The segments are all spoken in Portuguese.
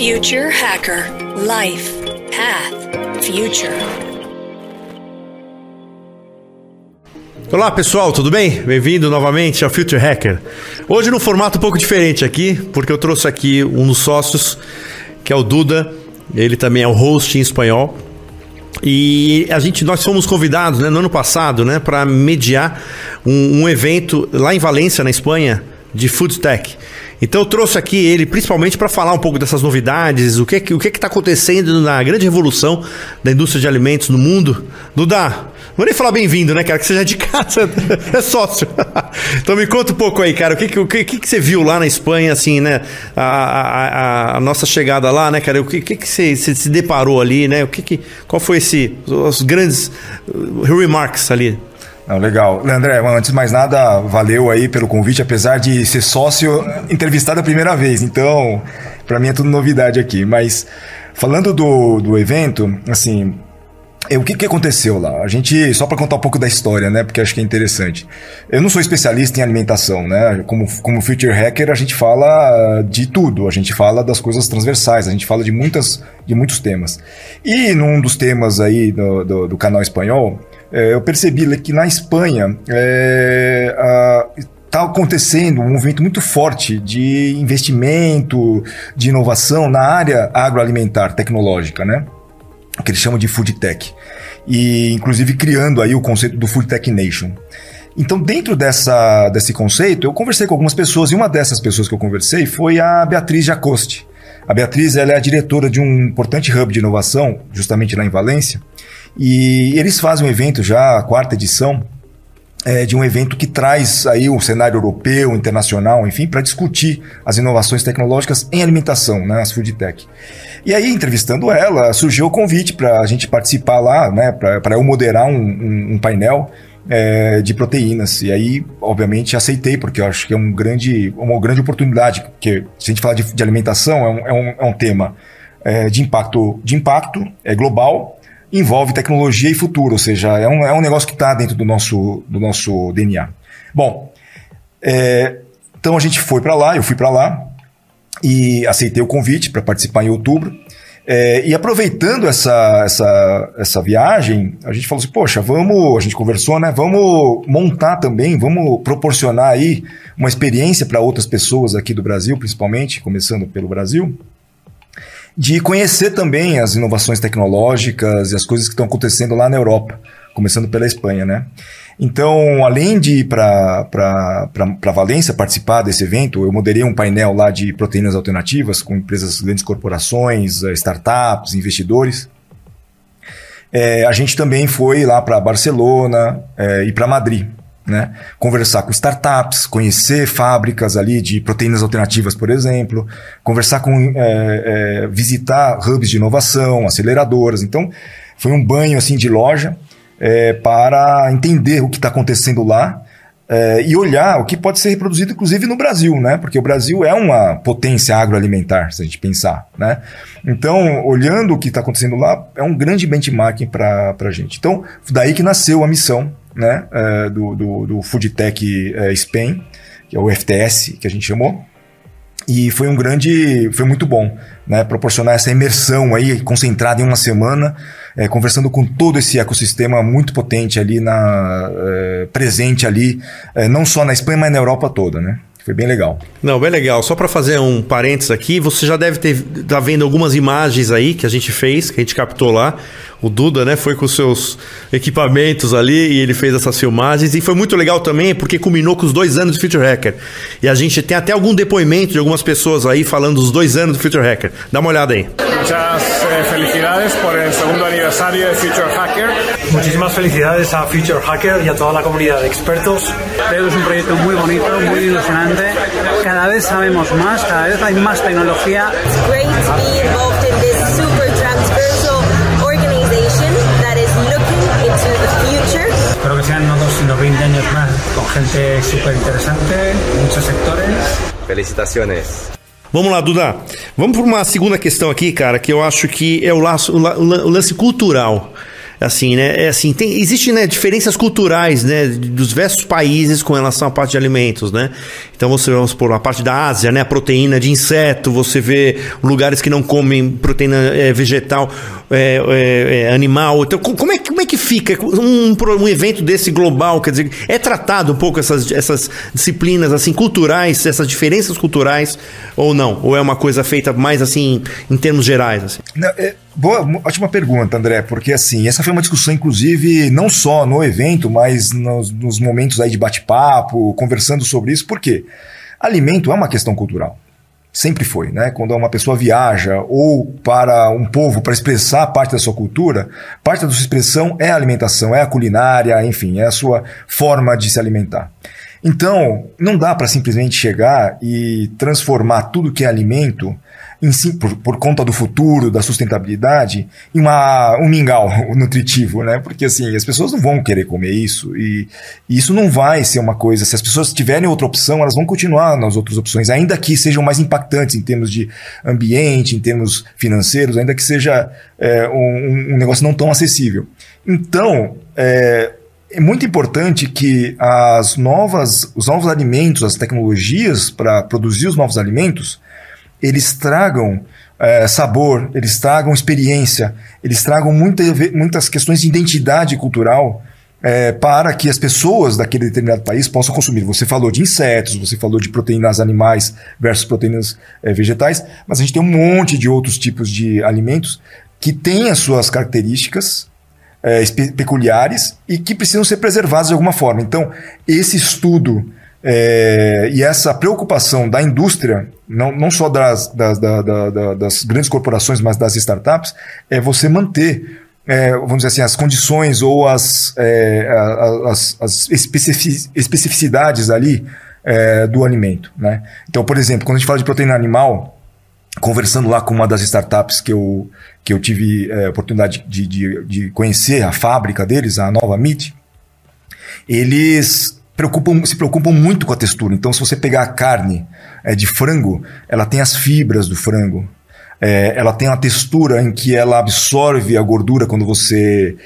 Future Hacker Life Path Future. Olá pessoal, tudo bem? Bem-vindo novamente ao Future Hacker. Hoje num formato um pouco diferente aqui, porque eu trouxe aqui um dos sócios, que é o Duda. Ele também é o host em espanhol. E a gente, nós fomos convidados né, no ano passado né, para mediar um, um evento lá em Valência, na Espanha, de Food Tech. Então eu trouxe aqui ele principalmente para falar um pouco dessas novidades, o que o que está acontecendo na grande revolução da indústria de alimentos no mundo. Não vou nem falar bem-vindo, né, cara? Que seja de casa, é sócio. então me conta um pouco aí, cara. O que, o que, que, você viu lá na Espanha, assim, né? A, a, a nossa chegada lá, né, cara? O que, que, que você, você se deparou ali, né? O que, que qual foi esse os grandes remarks ali? Não, legal. André, antes de mais nada, valeu aí pelo convite, apesar de ser sócio entrevistado a primeira vez. Então, para mim é tudo novidade aqui. Mas falando do, do evento, assim, é, o que, que aconteceu lá? A gente, só para contar um pouco da história, né? Porque acho que é interessante. Eu não sou especialista em alimentação, né? Como, como Future Hacker, a gente fala de tudo. A gente fala das coisas transversais, a gente fala de, muitas, de muitos temas. E num dos temas aí do, do, do canal espanhol, é, eu percebi que na Espanha é, está acontecendo um movimento muito forte de investimento, de inovação na área agroalimentar, tecnológica, né? Que eles chamam de Food Tech. E, inclusive, criando aí o conceito do Food Tech Nation. Então, dentro dessa, desse conceito, eu conversei com algumas pessoas, e uma dessas pessoas que eu conversei foi a Beatriz Jacoste. A Beatriz ela é a diretora de um importante hub de inovação, justamente lá em Valência, e eles fazem um evento já, a quarta edição, é, de um evento que traz aí o um cenário europeu, internacional, enfim, para discutir as inovações tecnológicas em alimentação, né, as food tech. E aí, entrevistando ela, surgiu o convite para a gente participar lá, né, para eu moderar um, um, um painel é, de proteínas. E aí, obviamente, aceitei, porque eu acho que é um grande, uma grande oportunidade, porque se a gente falar de, de alimentação, é um, é um, é um tema é, de impacto, de impacto é global, envolve tecnologia e futuro, ou seja, é um, é um negócio que está dentro do nosso, do nosso DNA. Bom, é, então a gente foi para lá, eu fui para lá e aceitei o convite para participar em outubro. É, e aproveitando essa, essa, essa viagem, a gente falou assim, poxa, vamos, a gente conversou, né? Vamos montar também, vamos proporcionar aí uma experiência para outras pessoas aqui do Brasil, principalmente, começando pelo Brasil, de conhecer também as inovações tecnológicas e as coisas que estão acontecendo lá na Europa, começando pela Espanha, né? Então, além de ir para Valência participar desse evento, eu moderei um painel lá de proteínas alternativas com empresas, grandes corporações, eh, startups, investidores. É, a gente também foi lá para Barcelona é, e para Madrid né? Conversar com startups, conhecer fábricas ali de proteínas alternativas, por exemplo, conversar com, é, é, visitar hubs de inovação, aceleradoras. Então, foi um banho assim de loja é, para entender o que está acontecendo lá é, e olhar o que pode ser reproduzido, inclusive no Brasil, né? Porque o Brasil é uma potência agroalimentar, se a gente pensar, né? Então, olhando o que está acontecendo lá, é um grande benchmarking para a gente. Então, daí que nasceu a missão né, é, do, do, do Food Tech é, Spain, que é o FTS, que a gente chamou. E foi um grande, foi muito bom, né, proporcionar essa imersão aí, concentrada em uma semana, é, conversando com todo esse ecossistema muito potente ali, na, é, presente ali, é, não só na Espanha, mas na Europa toda, né. Foi bem legal. Não, bem legal. Só para fazer um parênteses aqui, você já deve ter tá vendo algumas imagens aí que a gente fez, que a gente captou lá. O Duda, né, foi com seus equipamentos ali e ele fez essas filmagens e foi muito legal também porque culminou com os dois anos do Future Hacker. E a gente tem até algum depoimento de algumas pessoas aí falando dos dois anos do Future Hacker. Dá uma olhada aí. Muchas eh, felicidades por el segundo aniversario de Future Hacker. Muchísimas felicidades a Future Hacker y a toda la comunidad de expertos. Creo que es un proyecto muy bonito, muy ilusionante. Cada vez sabemos más, cada vez hay más tecnología. It's great to be involved in this super transversal organization that is looking into the future. Espero que sean unos 12 unos 20 años más con gente súper interesante, muchos sectores. Felicitaciones. Vamos lá, Duda. Vamos para uma segunda questão aqui, cara, que eu acho que é o, laço, o lance cultural. assim, né? É assim, tem, existe né, diferenças culturais, né, dos diversos países com relação à parte de alimentos, né? Então você vamos por a parte da Ásia, né, a proteína de inseto, você vê lugares que não comem proteína é, vegetal, é, é, animal. Então como é, é que fica um, um evento desse global? Quer dizer, é tratado um pouco essas, essas disciplinas assim culturais, essas diferenças culturais ou não? Ou é uma coisa feita mais assim em termos gerais? Assim? Não, é, boa, ótima pergunta, André, porque assim, essa foi uma discussão, inclusive, não só no evento, mas nos, nos momentos aí de bate-papo, conversando sobre isso, porque alimento é uma questão cultural. Sempre foi, né? Quando uma pessoa viaja ou para um povo para expressar parte da sua cultura, parte da sua expressão é a alimentação, é a culinária, enfim, é a sua forma de se alimentar. Então, não dá para simplesmente chegar e transformar tudo que é alimento si, por, por, conta do futuro, da sustentabilidade, em uma, um mingau nutritivo, né? Porque assim, as pessoas não vão querer comer isso e, e, isso não vai ser uma coisa. Se as pessoas tiverem outra opção, elas vão continuar nas outras opções, ainda que sejam mais impactantes em termos de ambiente, em termos financeiros, ainda que seja é, um, um, negócio não tão acessível. Então, é, é muito importante que as novas, os novos alimentos, as tecnologias para produzir os novos alimentos, eles tragam é, sabor, eles tragam experiência, eles tragam muita, muitas questões de identidade cultural é, para que as pessoas daquele determinado país possam consumir. Você falou de insetos, você falou de proteínas animais versus proteínas é, vegetais, mas a gente tem um monte de outros tipos de alimentos que têm as suas características é, peculiares e que precisam ser preservados de alguma forma. Então, esse estudo é, e essa preocupação da indústria, não, não só das, das, da, da, das grandes corporações, mas das startups, é você manter, é, vamos dizer assim, as condições ou as, é, as, as especificidades ali é, do alimento. Né? Então, por exemplo, quando a gente fala de proteína animal, conversando lá com uma das startups que eu, que eu tive é, oportunidade de, de, de conhecer, a fábrica deles, a Nova Meat, eles preocupam, se preocupam muito com a textura. Então, se você pegar a carne é, de frango, ela tem as fibras do frango. É, ela tem uma textura em que ela absorve a gordura quando você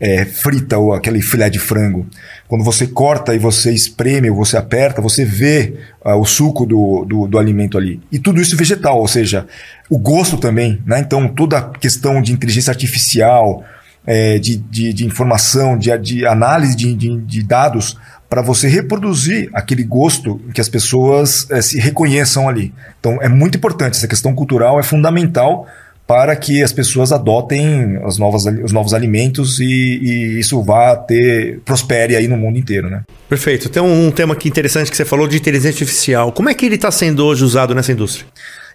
é, frita ou aquele filé de frango. Quando você corta e você espreme ou você aperta, você vê uh, o suco do, do, do, alimento ali. E tudo isso vegetal, ou seja, o gosto também. Né? Então, toda a questão de inteligência artificial, é, de, de, de, informação, de, de análise de, de, de dados, para você reproduzir aquele gosto que as pessoas é, se reconheçam ali. Então é muito importante, essa questão cultural é fundamental para que as pessoas adotem as novas, os novos alimentos e, e, isso vá ter prospere aí no mundo inteiro, né? Perfeito. Tem um, um tema aqui interessante que você falou de inteligência artificial. Como é que ele está sendo hoje usado nessa indústria?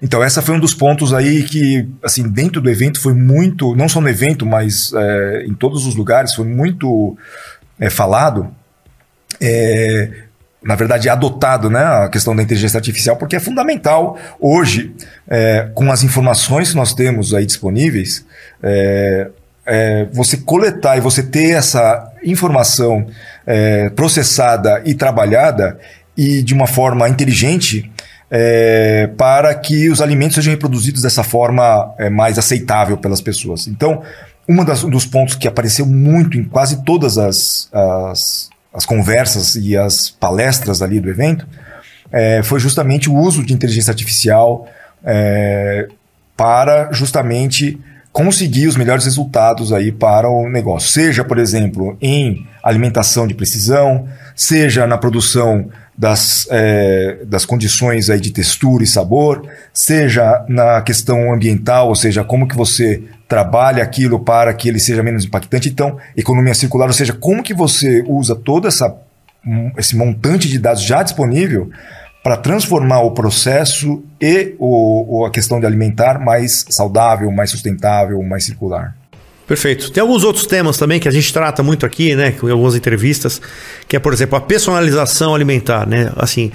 Então, essa foi um dos pontos aí que, assim, dentro do evento foi muito, não só no evento, mas é, em todos os lugares, foi muito é, falado, é, na verdade, adotado né, a questão da inteligência artificial, porque é fundamental hoje, é, com as informações que nós temos aí disponíveis, é, é, você coletar e você ter essa informação é, processada e trabalhada e de uma forma inteligente é, para que os alimentos sejam reproduzidos dessa forma é, mais aceitável pelas pessoas. Então, um dos pontos que apareceu muito em quase todas as, as as conversas e as palestras ali do evento, é, foi justamente o uso de inteligência artificial é, para justamente conseguir os melhores resultados aí para o negócio. Seja, por exemplo, em alimentação de precisão, seja na produção das, é, das condições aí de textura e sabor, seja na questão ambiental, ou seja, como que você trabalha aquilo para que ele seja menos impactante. Então, economia circular, ou seja, como que você usa todo essa, esse montante de dados já disponível para transformar o processo e o, a questão de alimentar mais saudável, mais sustentável, mais circular. Perfeito. Tem alguns outros temas também que a gente trata muito aqui, né, em algumas entrevistas, que é, por exemplo, a personalização alimentar, né? Assim,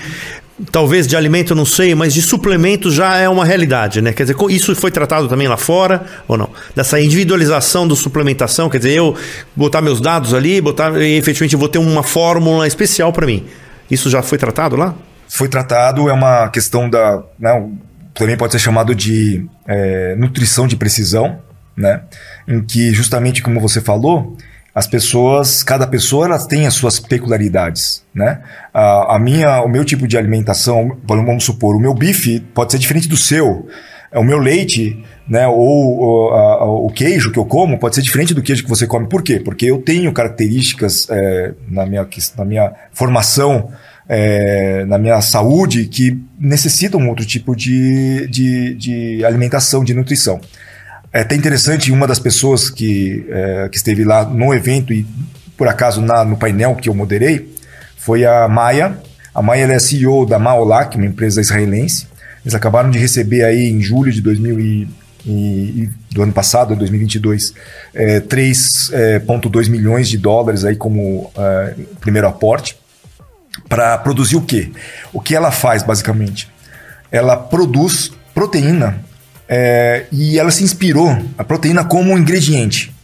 talvez de alimento não sei, mas de suplemento já é uma realidade, né? Quer dizer, isso foi tratado também lá fora ou não? Dessa individualização do suplementação, quer dizer, eu botar meus dados ali, botar e efetivamente vou ter uma fórmula especial para mim. Isso já foi tratado lá? Foi tratado, é uma questão da, né, também pode ser chamado de é, nutrição de precisão, né? Em que justamente como você falou, as pessoas, cada pessoa ela tem as suas peculiaridades, né? A, a minha, o meu tipo de alimentação, vamos supor, o meu bife pode ser diferente do seu, o meu leite, né? Ou, ou a, o queijo que eu como pode ser diferente do queijo que você come. Por quê? Porque eu tenho características é, na minha na minha formação é, na minha saúde que necessitam outro tipo de, de, de alimentação, de nutrição. É até interessante, uma das pessoas que, é, que esteve lá no evento e por acaso na, no painel que eu moderei foi a Maia. A Maia é CEO da Maolac, uma empresa israelense. Eles acabaram de receber aí em julho de 2000 e, e, do ano passado, 2022, é, 3,2 é, milhões de dólares aí como é, primeiro aporte para produzir o quê? O que ela faz basicamente? Ela produz proteína é, e ela se inspirou a proteína como um ingrediente,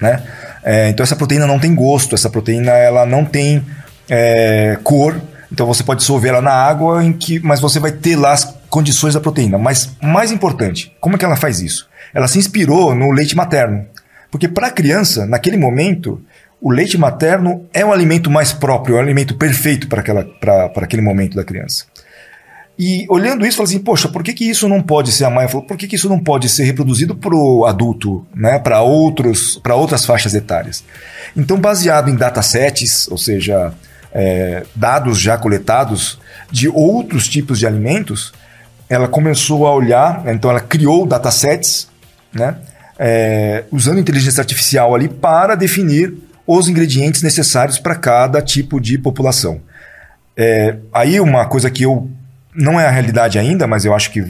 né? É, então essa proteína não tem gosto, essa proteína ela não tem é, cor, então você pode dissolver ela na água, em que, mas você vai ter lá as condições da proteína. Mas mais importante, como é que ela faz isso? Ela se inspirou no leite materno, porque para a criança naquele momento o leite materno é o alimento mais próprio, é o alimento perfeito para aquele momento da criança. E olhando isso, falei assim, poxa, por que, que isso não pode ser, a Maia falou, por que, que isso não pode ser reproduzido para o adulto, né, para outras faixas etárias? Então, baseado em datasets, ou seja, é, dados já coletados de outros tipos de alimentos, ela começou a olhar, então ela criou datasets, né, é, usando inteligência artificial ali para definir os ingredientes necessários para cada tipo de população. É, aí uma coisa que eu não é a realidade ainda, mas eu acho que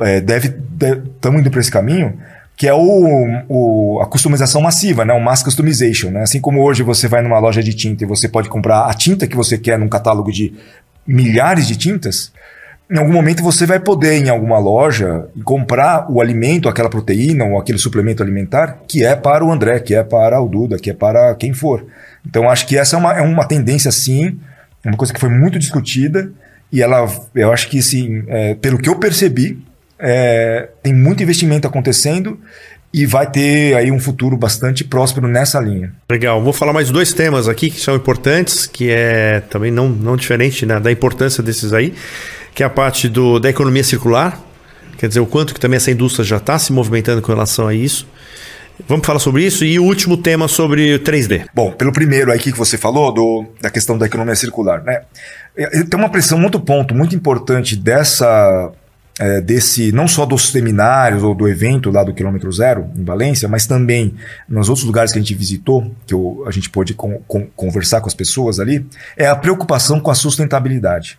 é, deve estamos indo para esse caminho, que é o, o, a customização massiva, né? o mass customization. Né? Assim como hoje você vai numa loja de tinta e você pode comprar a tinta que você quer num catálogo de milhares de tintas, em algum momento você vai poder em alguma loja comprar o alimento, aquela proteína ou aquele suplemento alimentar que é para o André, que é para o Duda, que é para quem for. Então acho que essa é uma, é uma tendência sim, uma coisa que foi muito discutida e ela, eu acho que sim, é, pelo que eu percebi, é, tem muito investimento acontecendo e vai ter aí um futuro bastante próspero nessa linha. Legal, vou falar mais dois temas aqui que são importantes, que é também não, não diferente né, da importância desses aí que é a parte do, da economia circular, quer dizer, o quanto que também essa indústria já está se movimentando com relação a isso. Vamos falar sobre isso e o último tema sobre 3D. Bom, pelo primeiro aí que você falou do, da questão da economia circular, né? É, tem uma pressão, outro ponto muito importante dessa é, desse não só dos seminários ou do evento lá do quilômetro zero em Valência, mas também nos outros lugares que a gente visitou, que eu, a gente pôde conversar com as pessoas ali, é a preocupação com a sustentabilidade.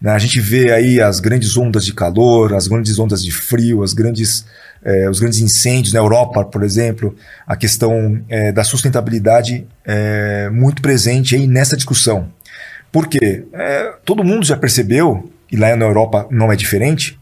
Né? A gente vê aí as grandes ondas de calor, as grandes ondas de frio, as grandes, eh, os grandes incêndios na Europa, por exemplo, a questão eh, da sustentabilidade é muito presente aí nessa discussão. Por quê? É, todo mundo já percebeu, e lá na Europa não é diferente,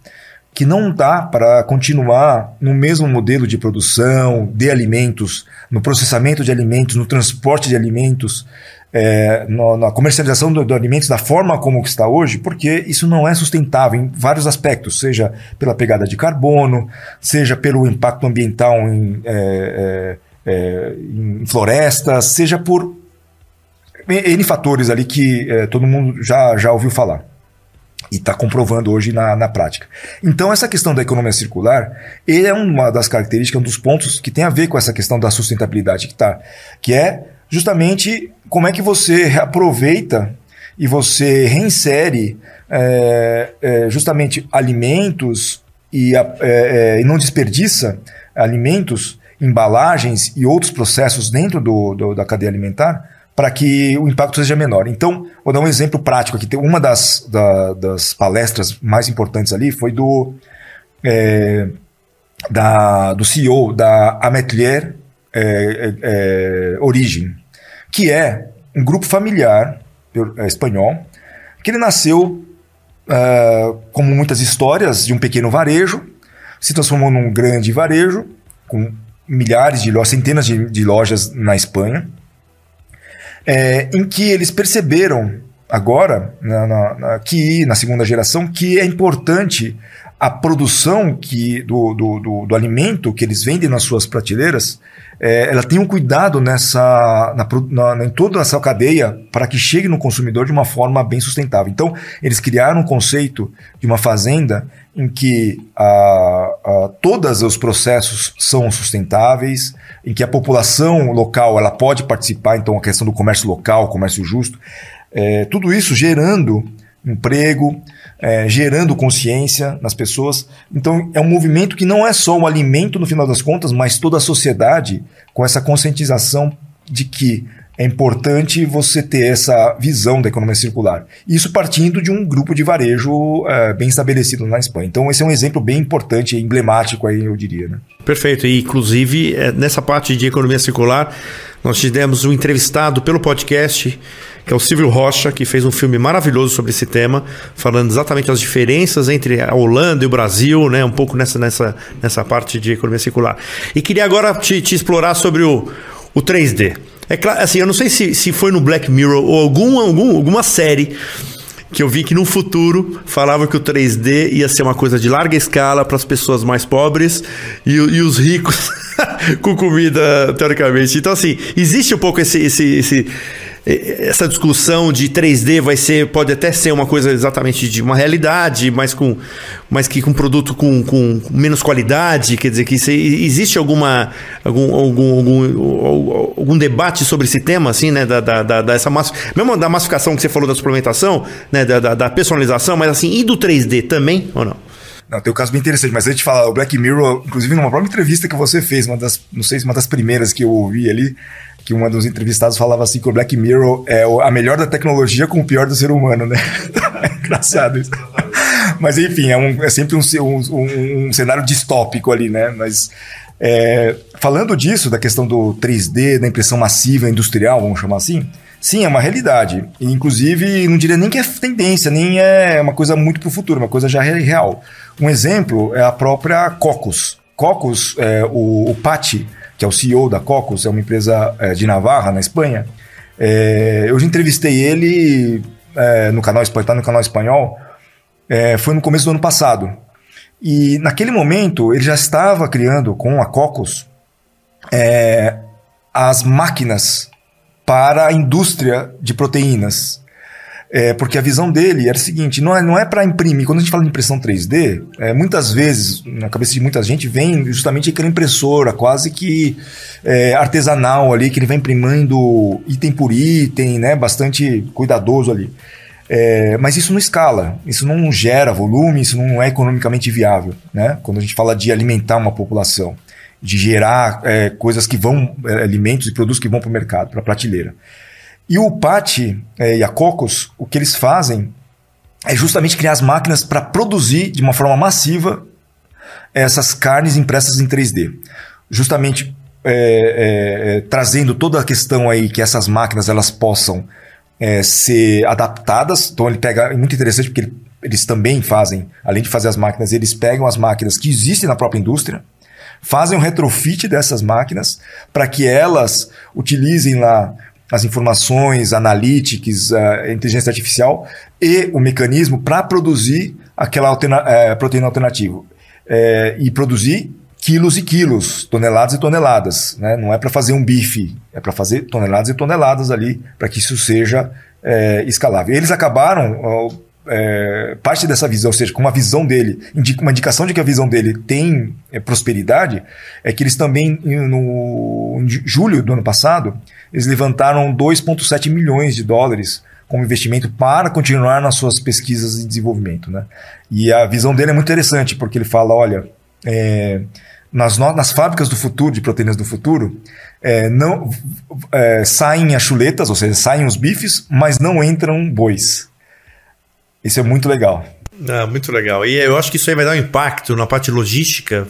que não dá para continuar no mesmo modelo de produção de alimentos, no processamento de alimentos, no transporte de alimentos, é, no, na comercialização do, alimentos da forma como está hoje, porque isso não é sustentável em vários aspectos, seja pela pegada de carbono, seja pelo impacto ambiental em, é, é, é em florestas, seja por N fatores ali que é, todo mundo já, já ouviu falar e está comprovando hoje na, na prática. Então, essa questão da economia circular é uma das características, um dos pontos que tem a ver com essa questão da sustentabilidade que, tá, que é justamente como é que você reaproveita e você reinsere é, é, justamente alimentos e, é, é, e, não desperdiça alimentos, embalagens e outros processos dentro do, do da cadeia alimentar para que o impacto seja menor. Então, vou dar um exemplo prático aqui. Uma das, da, das palestras mais importantes ali foi do, é, da, do CEO da Ametlier é, Origem, que é um grupo familiar é, espanhol, que ele nasceu, uh, como muitas histórias, de um pequeno varejo, se transformou num grande varejo, com milhares de lojas, centenas de, de lojas na Espanha, é, em que eles perceberam agora, na, na, na, que na segunda geração, que é importante a produção que, do, do, do, do alimento que eles vendem nas suas prateleiras, é, ela tem um cuidado nessa, na, na, em toda essa cadeia para que chegue no consumidor de uma forma bem sustentável. Então, eles criaram um conceito de uma fazenda em que a, a, todos os processos são sustentáveis, em que a população local ela pode participar, então a questão do comércio local, comércio justo, é, tudo isso gerando emprego, é, gerando consciência nas pessoas. Então, é um movimento que não é só o alimento, no final das contas, mas toda a sociedade com essa conscientização de que é importante você ter essa visão da economia circular. Isso partindo de um grupo de varejo é, bem estabelecido na Espanha. Então, esse é um exemplo bem importante emblemático, aí, eu diria. Né? Perfeito. E, inclusive, é, nessa parte de economia circular, nós tivemos um entrevistado pelo podcast que é o Silvio Rocha, que fez um filme maravilhoso sobre esse tema, falando exatamente as diferenças entre a Holanda e o Brasil, né? Um pouco nessa, nessa, nessa parte de economia circular. E queria agora te, te explorar sobre o, o 3D. É claro, assim, eu não sei se, se foi no Black Mirror ou algum, algum, alguma série que eu vi que no futuro falava que o 3D ia ser uma coisa de larga escala para as pessoas mais pobres e, e os ricos com comida, teoricamente. Então, assim, existe um pouco esse, esse, esse essa discussão de 3D vai ser pode até ser uma coisa exatamente de uma realidade, mas com mas que com produto com, com menos qualidade, quer dizer que existe alguma algum, algum, algum, algum, debate sobre esse tema assim, né, da, da, da dessa mass... mesmo da massificação que você falou da suplementação, né, da, da, da personalização, mas assim, e do 3D também ou não? Não, tem um caso bem interessante, mas antes de falar, o Black Mirror, inclusive numa própria entrevista que você fez, uma das, não sei se uma das primeiras que eu ouvi ali, que uma dos entrevistados falava assim que o Black Mirror é a melhor da tecnologia com o pior do ser humano, né? é engraçado isso. Mas enfim, é, um, é sempre um, um, um, cenário distópico ali, né? Mas é, falando disso, da questão do 3D, da impressão massiva industrial, vamos chamar assim, sim, é uma realidade. E, inclusive, não diria nem que é tendência, nem é uma coisa muito para o futuro, uma coisa já real. Um exemplo é a própria Cocos. Cocos, é, o, o que é o CEO da Cocos, é uma empresa é, de Navarra, na Espanha. É, eu entrevistei ele é, no canal espanhol, tá no canal espanhol, é, foi no começo do ano passado. E naquele momento ele já estava criando com a Cocos é, as máquinas para a indústria de proteínas. É, porque a visão dele era o seguinte: não é, não é para imprimir. Quando a gente fala de impressão 3D, é, muitas vezes, na cabeça de muita gente, vem justamente aquela impressora quase que é, artesanal ali, que ele vai imprimindo item por item, né, bastante cuidadoso ali. É, mas isso não escala, isso não gera volume, isso não é economicamente viável. Né? Quando a gente fala de alimentar uma população, de gerar é, coisas que vão, é, alimentos e produtos que vão para o mercado, para a prateleira. E o Pati é, e a Cocos, o que eles fazem é justamente criar as máquinas para produzir de uma forma massiva essas carnes impressas em 3D. Justamente é, é, é, trazendo toda a questão aí que essas máquinas elas possam é, ser adaptadas. Então ele pega, é muito interessante porque ele, eles também fazem, além de fazer as máquinas, eles pegam as máquinas que existem na própria indústria, fazem um retrofit dessas máquinas para que elas utilizem lá as informações, analytics, a inteligência artificial e o mecanismo para produzir aquela alterna é, proteína alternativa. É, e produzir quilos e quilos, toneladas e toneladas. Né? Não é para fazer um bife, é para fazer toneladas e toneladas ali, para que isso seja escalável. Eles acabaram, é, parte dessa visão, ou seja, com uma visão dele, uma indicação de que a visão dele tem é, prosperidade, é que eles também, no, em julho do ano passado, eles levantaram 2,7 milhões de dólares como investimento para continuar nas suas pesquisas de desenvolvimento. Né? E a visão dele é muito interessante, porque ele fala: olha, é, nas, nas fábricas do futuro, de proteínas do futuro, é, não é, saem as chuletas, ou seja, saem os bifes, mas não entram bois. Isso é muito legal. Ah, muito legal. E eu acho que isso aí vai dar um impacto na parte logística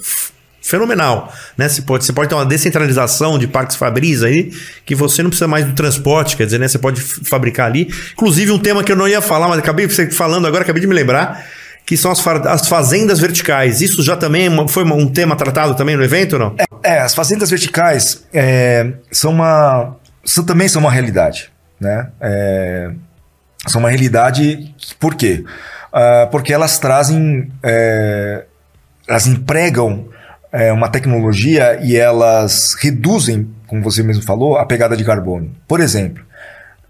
fenomenal, né? Você pode, você pode ter uma descentralização de parques Fabris aí, que você não precisa mais do transporte, quer dizer, né? Você pode fabricar ali. Inclusive um tema que eu não ia falar, mas acabei falando agora, acabei de me lembrar, que são as, as fazendas verticais. Isso já também é foi um tema tratado também no evento, não? É, é as fazendas verticais é, são uma, são, também são uma realidade, né? É, são uma realidade, por quê? uh, porque elas trazem, é, elas empregam é, uma tecnologia e elas reduzem, como você mesmo falou, a pegada de carbono. Por exemplo,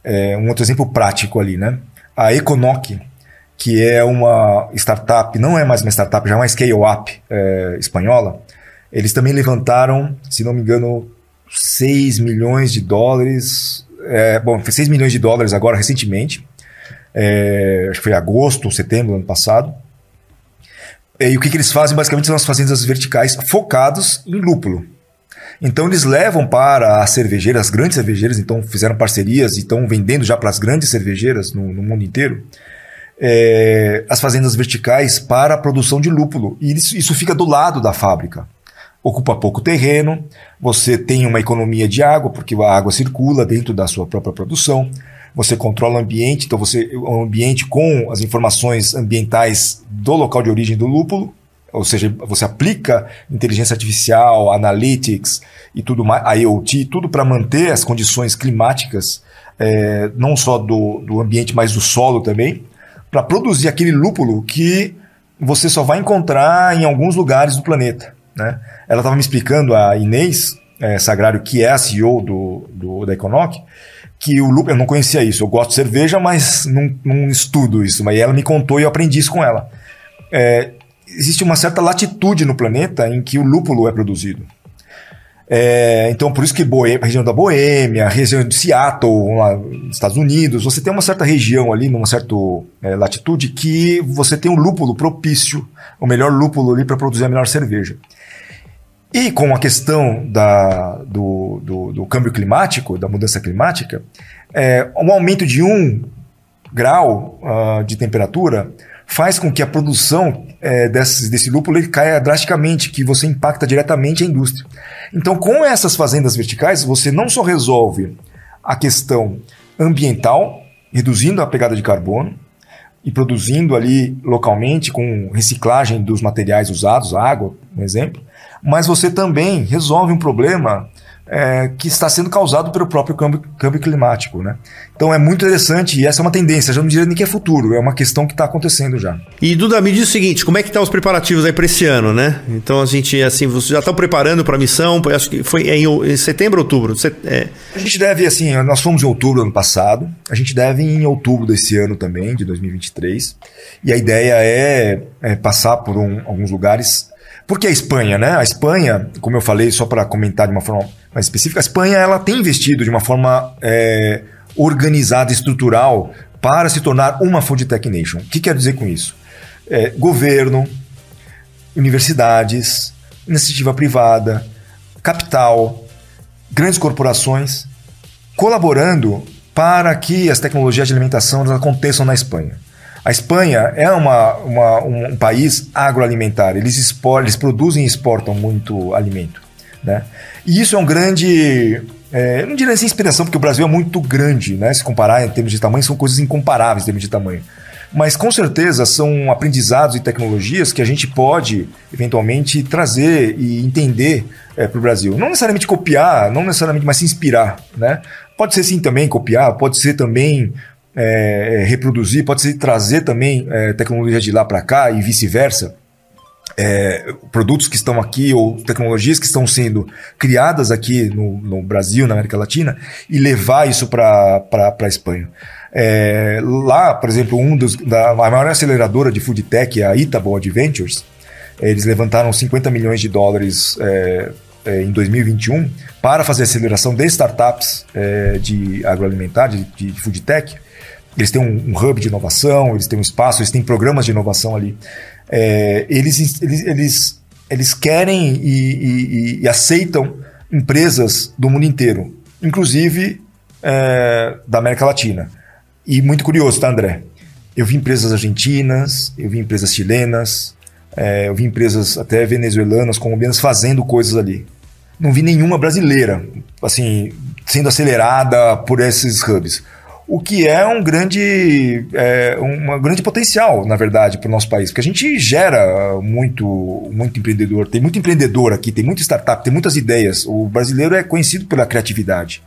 é, um outro exemplo prático ali, né? A Econoc, que é uma startup, não é mais uma startup, já é uma scale-up é, espanhola, eles também levantaram, se não me engano, 6 milhões de dólares. É, bom, foi 6 milhões de dólares agora recentemente. É, acho que foi agosto setembro do ano passado. E o que, que eles fazem? Basicamente são as fazendas verticais focados em lúpulo. Então eles levam para as cervejeiras, as grandes cervejeiras, então fizeram parcerias e estão vendendo já para as grandes cervejeiras no, no mundo inteiro é, as fazendas verticais para a produção de lúpulo. E isso, isso fica do lado da fábrica. Ocupa pouco terreno, você tem uma economia de água, porque a água circula dentro da sua própria produção. Você controla o ambiente, então você o ambiente com as informações ambientais do local de origem do lúpulo, ou seja, você aplica inteligência artificial, analytics e tudo mais, IoT, tudo para manter as condições climáticas, é, não só do, do ambiente, mas do solo também para produzir aquele lúpulo que você só vai encontrar em alguns lugares do planeta. Né? Ela estava me explicando, a Inês é, Sagrário, que é a CEO do, do, da Econoc, que o lúpulo, eu não conhecia isso, eu gosto de cerveja, mas não, não estudo isso, mas ela me contou e eu aprendi isso com ela. É, existe uma certa latitude no planeta em que o lúpulo é produzido. É, então, por isso que Boêmia, a região da Boêmia, a região de Seattle, lá Estados Unidos, você tem uma certa região ali, numa certa é, latitude, que você tem um lúpulo propício, o melhor lúpulo ali para produzir a melhor cerveja. E com a questão da, do, do, do câmbio climático, da mudança climática, é, um aumento de um grau uh, de temperatura faz com que a produção é, desse, desse lúpulo ele caia drasticamente, que você impacta diretamente a indústria. Então, com essas fazendas verticais, você não só resolve a questão ambiental, reduzindo a pegada de carbono e produzindo ali localmente com reciclagem dos materiais usados, água, um exemplo, mas você também resolve um problema é, que está sendo causado pelo próprio câmbio, câmbio, climático. Né? Então é muito interessante e essa é uma tendência, já não diria nem que é futuro, é uma questão que está acontecendo já. E Duda, me diz o seguinte, como é que estão tá os preparativos aí para esse ano, né? Então a gente, assim, vocês já estão preparando para a missão, acho que foi em, em setembro ou outubro? É... A gente deve, assim, nós fomos em outubro do ano passado, a gente deve em outubro desse ano também, de 2023, e a ideia é, é passar por um, alguns lugares por que a Espanha, né? A Espanha, como eu falei, só para comentar de uma forma mais específica, a Espanha ela tem investido de uma forma é, organizada, estrutural, para se tornar uma food tech nation. O que quer dizer com isso? É, governo, universidades, iniciativa privada, capital, grandes corporações colaborando para que as tecnologias de alimentação aconteçam na Espanha. A Espanha é uma, uma, um país agroalimentar, eles, expor, eles produzem e exportam muito alimento. Né? E isso é um grande. É, não diria assim inspiração, porque o Brasil é muito grande, né? Se comparar em termos de tamanho, são coisas incomparáveis em termos de tamanho. Mas com certeza são aprendizados e tecnologias que a gente pode eventualmente trazer e entender é, para o Brasil. Não necessariamente copiar, não necessariamente, mas se inspirar. Né? Pode ser sim também copiar, pode ser também é, é, reproduzir, pode ser trazer também é, tecnologia de lá para cá e vice-versa. É, produtos que estão aqui ou tecnologias que estão sendo criadas aqui no, no Brasil, na América Latina, e levar isso para a Espanha. É, lá, por exemplo, um dos, da, a maior aceleradora de food tech, a Itabo Adventures, eles levantaram 50 milhões de dólares é, é, em 2021 para fazer aceleração de startups é, de agroalimentar, de, de food tech. Eles têm um, um, hub de inovação, eles têm um espaço, eles têm programas de inovação ali. É, eles, eles, eles, eles querem e, e, e, aceitam empresas do mundo inteiro, inclusive é, da América Latina. E muito curioso, tá, André? Eu vi empresas argentinas, eu vi empresas chilenas, é, eu vi empresas até venezuelanas, colombianas fazendo coisas ali. Não vi nenhuma brasileira, assim, sendo acelerada por esses hubs o que é um grande, é, um grande potencial, na verdade, para o nosso país, porque a gente gera muito, muito empreendedor, tem muito empreendedor aqui, tem muita startup, tem muitas ideias. O brasileiro é conhecido pela criatividade.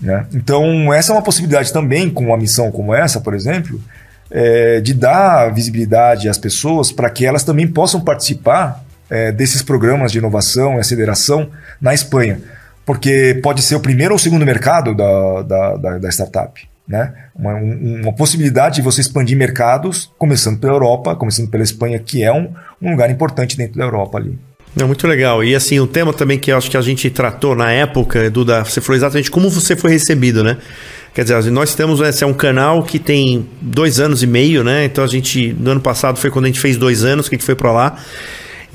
Né? Então, essa é uma possibilidade também, com uma missão como essa, por exemplo, é, de dar visibilidade às pessoas para que elas também possam participar é, desses programas de inovação e aceleração na Espanha. Porque pode ser o primeiro ou o segundo mercado da, da, da, da startup. Né? Uma, uma, possibilidade de você expandir mercados, começando pela Europa, começando pela Espanha, que é um, um lugar importante dentro da Europa ali. É muito legal. E assim, o tema também que eu acho que a gente tratou na época, Duda, você falou exatamente como você foi recebido, né? Quer dizer, nós temos, esse é um canal que tem dois anos e meio, né? Então a gente, no ano passado foi quando a gente fez dois anos que a gente foi para lá.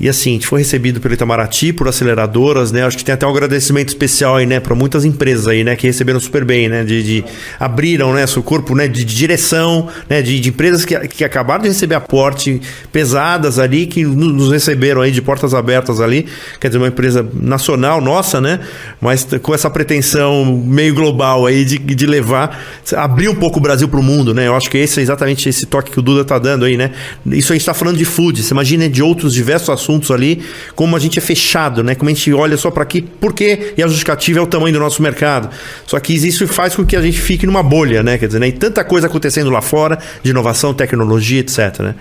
E assim, a gente foi recebido pelo Itamaraty, por aceleradoras, né? Acho que tem até um agradecimento especial aí, né, para muitas empresas aí, né, que receberam super bem, né, de, de abriram, né, seu corpo, né, de, de direção, né, de, de, empresas que, que acabaram de receber aporte pesadas ali, que nos receberam aí de portas abertas ali, quer dizer, uma empresa nacional nossa, né, mas com essa pretensão meio global aí de, de levar, abrir um pouco o Brasil para o mundo, né? Eu acho que esse é exatamente esse toque que o Duda tá dando aí, né? Isso a gente está falando de food, você imagina de outros diversos assuntos assuntos ali, como a gente é fechado, né? Como a gente olha só para aqui, por quê? E a justificativa é o tamanho do nosso mercado. Só que isso faz com que a gente fique numa bolha, né? Quer dizer, né? e tanta coisa acontecendo lá fora, de inovação, tecnologia, etc, né?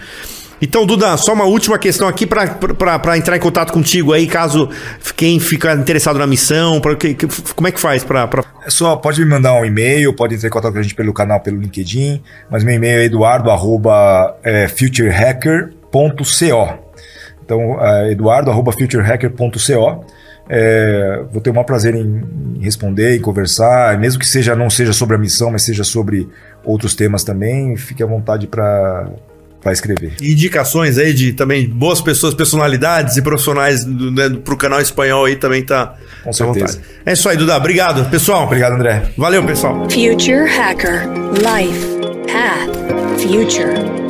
Então, Duda, só uma última questão aqui para entrar em contato contigo aí, caso quem ficar interessado na missão, pra, que, como é que faz para. Pra... É só, pode me mandar um e-mail, pode entrar em contato com a gente pelo canal, pelo LinkedIn, mas meu e-mail é eduardo.futurehacker.co. Então, uh, eduardo.futurehacker.co. É, vou ter o maior prazer em, responder, em conversar, mesmo que seja não seja sobre a missão, mas seja sobre outros temas também. Fique à vontade para para escrever. Indicações aí de também boas pessoas, personalidades e profissionais né, para o canal espanhol aí também tá com certeza. É isso aí, Duda. Obrigado, pessoal. Obrigado, André. Valeu, pessoal. Future Hacker Life Path Future.